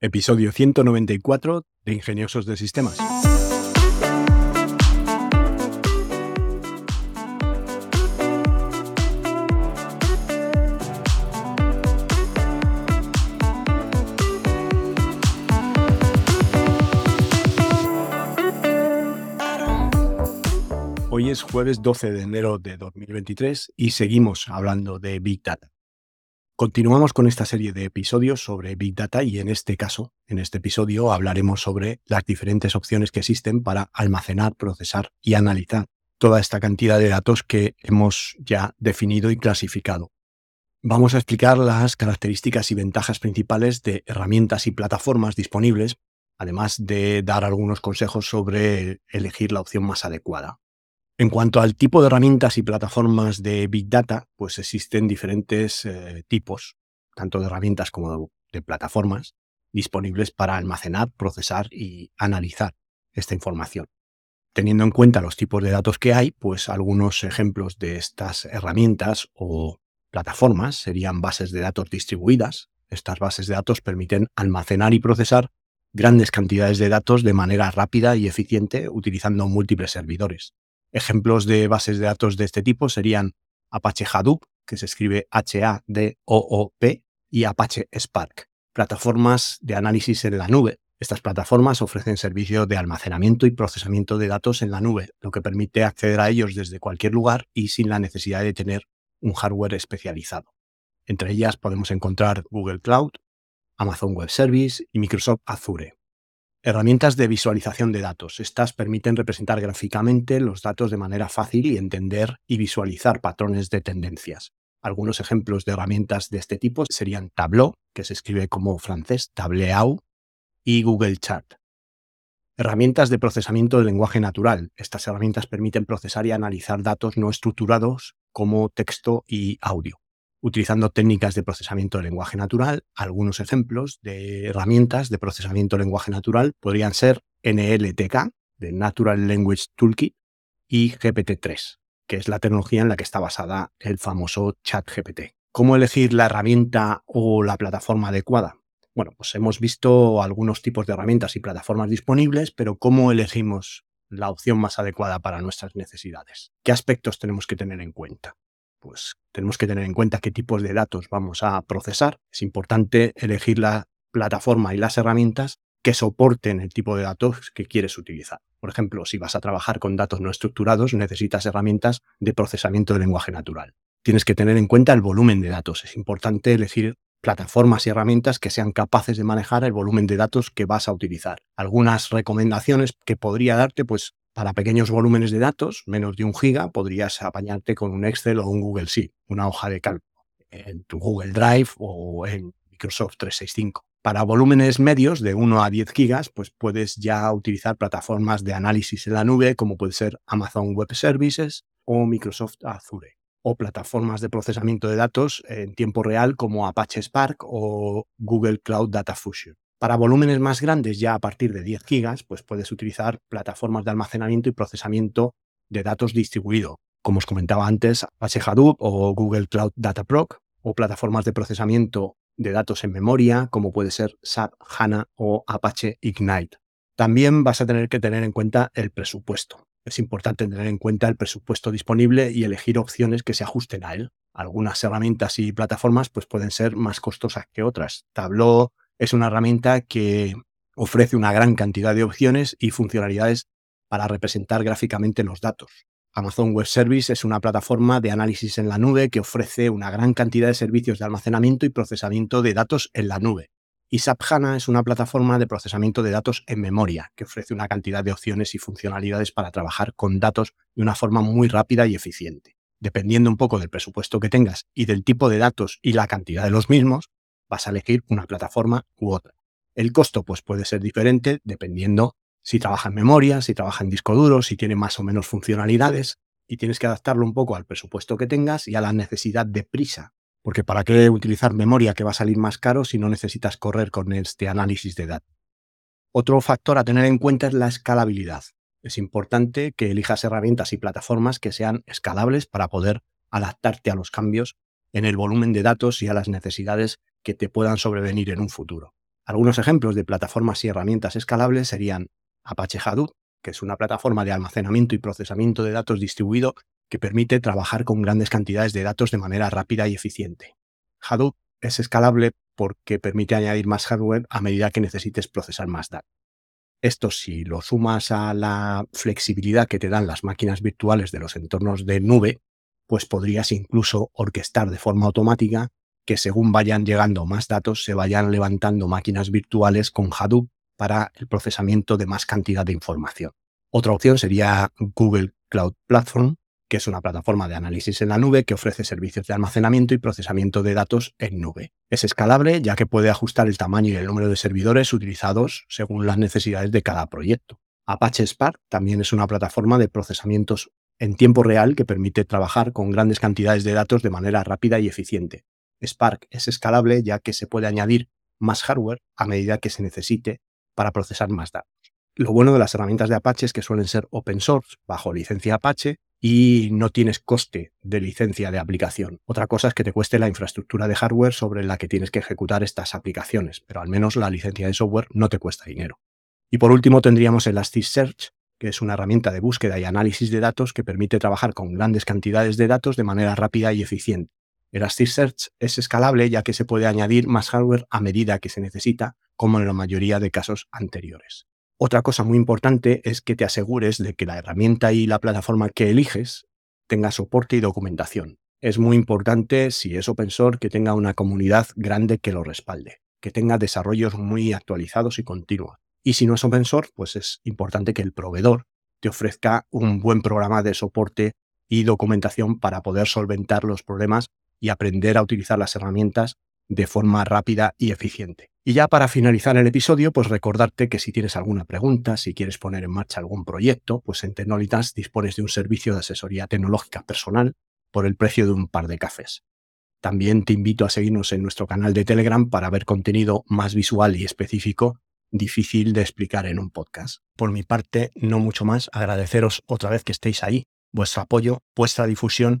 Episodio 194 de Ingeniosos de Sistemas. Hoy es jueves 12 de enero de 2023 y seguimos hablando de Big Data. Continuamos con esta serie de episodios sobre Big Data y en este caso, en este episodio, hablaremos sobre las diferentes opciones que existen para almacenar, procesar y analizar toda esta cantidad de datos que hemos ya definido y clasificado. Vamos a explicar las características y ventajas principales de herramientas y plataformas disponibles, además de dar algunos consejos sobre elegir la opción más adecuada. En cuanto al tipo de herramientas y plataformas de Big Data, pues existen diferentes eh, tipos, tanto de herramientas como de, plataformas, disponibles para almacenar, procesar y analizar esta información. Teniendo en cuenta los tipos de datos que hay, pues algunos ejemplos de estas herramientas o plataformas serían bases de datos distribuidas. Estas bases de datos permiten almacenar y procesar grandes cantidades de datos de manera rápida y eficiente utilizando múltiples servidores. Ejemplos de bases de datos de este tipo serían Apache Hadoop, que se escribe H-A-D-O-O-P, y Apache Spark, plataformas de análisis en la nube. Estas plataformas ofrecen servicios de almacenamiento y procesamiento de datos en la nube, lo que permite acceder a ellos desde cualquier lugar y sin la necesidad de tener un hardware especializado. Entre ellas podemos encontrar Google Cloud, Amazon Web Service y Microsoft Azure. Herramientas de visualización de datos. Estas permiten representar gráficamente los datos de manera fácil y entender y visualizar patrones de tendencias. Algunos ejemplos de herramientas de este tipo serían Tableau, que se escribe como francés Tableau, y Google Chart. Herramientas de procesamiento de lenguaje natural. Estas herramientas permiten procesar y analizar datos no estructurados como texto y audio utilizando técnicas de procesamiento de lenguaje natural. Algunos ejemplos de herramientas de procesamiento de lenguaje natural podrían ser NLTK, de Natural Language Toolkit, y GPT-3, que es la tecnología en la que está basada el famoso ChatGPT. ¿Cómo elegir la herramienta o la plataforma adecuada? Bueno, pues hemos visto algunos tipos de herramientas y plataformas disponibles, pero ¿cómo elegimos la opción más adecuada para nuestras necesidades? ¿Qué aspectos tenemos que tener en cuenta? Pues tenemos que tener en cuenta qué tipos de datos vamos a procesar. Es importante elegir la plataforma y las herramientas que soporten el tipo de datos que quieres utilizar. Por ejemplo, si vas a trabajar con datos no estructurados, necesitas herramientas de procesamiento de lenguaje natural. Tienes que tener en cuenta el volumen de datos. Es importante elegir plataformas y herramientas que sean capaces de manejar el volumen de datos que vas a utilizar. Algunas recomendaciones que podría darte, pues para pequeños volúmenes de datos, menos de un giga, podrías apañarte con un Excel o un Google Sheet, una hoja de cálculo, en tu Google Drive o en Microsoft 365. Para volúmenes medios de 1 a 10 gigas, pues puedes ya utilizar plataformas de análisis en la nube como puede ser Amazon Web Services o Microsoft Azure o plataformas de procesamiento de datos en tiempo real como Apache Spark o Google Cloud Data Fusion. Para volúmenes más grandes, ya a partir de 10 gigas, pues puedes utilizar plataformas de almacenamiento y procesamiento de datos distribuido, como os comentaba antes, Apache Hadoop o Google Cloud Data Proc, o plataformas de procesamiento de datos en memoria, como puede ser SAP HANA o Apache Ignite. También vas a tener que tener en cuenta el presupuesto. Es importante tener en cuenta el presupuesto disponible y elegir opciones que se ajusten a él. Algunas herramientas y plataformas pues, pueden ser más costosas que otras. Tableau, es una herramienta que ofrece una gran cantidad de opciones y funcionalidades para representar gráficamente los datos. Amazon Web Service es una plataforma de análisis en la nube que ofrece una gran cantidad de servicios de almacenamiento y procesamiento de datos en la nube. Y SAP HANA es una plataforma de procesamiento de datos en memoria que ofrece una cantidad de opciones y funcionalidades para trabajar con datos de una forma muy rápida y eficiente. Dependiendo un poco del presupuesto que tengas y del tipo de datos y la cantidad de los mismos, vas a elegir una plataforma u otra. El costo pues puede ser diferente dependiendo si trabaja en memoria, si trabaja en disco duro, si tiene más o menos funcionalidades y tienes que adaptarlo un poco al presupuesto que tengas y a la necesidad de prisa. Porque ¿para qué utilizar memoria que va a salir más caro si no necesitas correr con este análisis de datos? Otro factor a tener en cuenta es la escalabilidad. Es importante que elijas herramientas y plataformas que sean escalables para poder adaptarte a los cambios en el volumen de datos y a las necesidades que te puedan sobrevenir en un futuro. Algunos ejemplos de plataformas y herramientas escalables serían Apache Hadoop, que es una plataforma de almacenamiento y procesamiento de datos distribuido que permite trabajar con grandes cantidades de datos de manera rápida y eficiente. Hadoop es escalable porque permite añadir más hardware a medida que necesites procesar más datos. Esto si lo sumas a la flexibilidad que te dan las máquinas virtuales de los entornos de nube, pues podrías incluso orquestar de forma automática que según vayan llegando más datos se vayan levantando máquinas virtuales con Hadoop para el procesamiento de más cantidad de información. Otra opción sería Google Cloud Platform, que es una plataforma de análisis en la nube que ofrece servicios de almacenamiento y procesamiento de datos en nube. Es escalable ya que puede ajustar el tamaño y el número de servidores utilizados según las necesidades de cada proyecto. Apache Spark también es una plataforma de procesamientos en tiempo real que permite trabajar con grandes cantidades de datos de manera rápida y eficiente. Spark es escalable ya que se puede añadir más hardware a medida que se necesite para procesar más datos. Lo bueno de las herramientas de Apache es que suelen ser open source, bajo licencia Apache, y no tienes coste de licencia de aplicación. Otra cosa es que te cueste la infraestructura de hardware sobre la que tienes que ejecutar estas aplicaciones, pero al menos la licencia de software no te cuesta dinero. Y por último tendríamos Elasticsearch, que es una herramienta de búsqueda y análisis de datos que permite trabajar con grandes cantidades de datos de manera rápida y eficiente. Elasticsearch es escalable ya que se puede añadir más hardware a medida que se necesita, como en la mayoría de casos anteriores. Otra cosa muy importante es que te asegures de que la herramienta y la plataforma que eliges tenga soporte y documentación. Es muy importante, si es open source, que tenga una comunidad grande que lo respalde, que tenga desarrollos muy actualizados y continuos. Y si no es open source, pues es importante que el proveedor te ofrezca un buen programa de soporte y documentación para poder solventar los problemas y aprender a utilizar las herramientas de forma rápida y eficiente. Y ya para finalizar el episodio, pues recordarte que si tienes alguna pregunta, si quieres poner en marcha algún proyecto, pues en Tecnolitas dispones de un servicio de asesoría tecnológica personal por el precio de un par de cafés. También te invito a seguirnos en nuestro canal de Telegram para ver contenido más visual y específico, difícil de explicar en un podcast. Por mi parte, no mucho más, agradeceros otra vez que estéis ahí, vuestro apoyo, vuestra difusión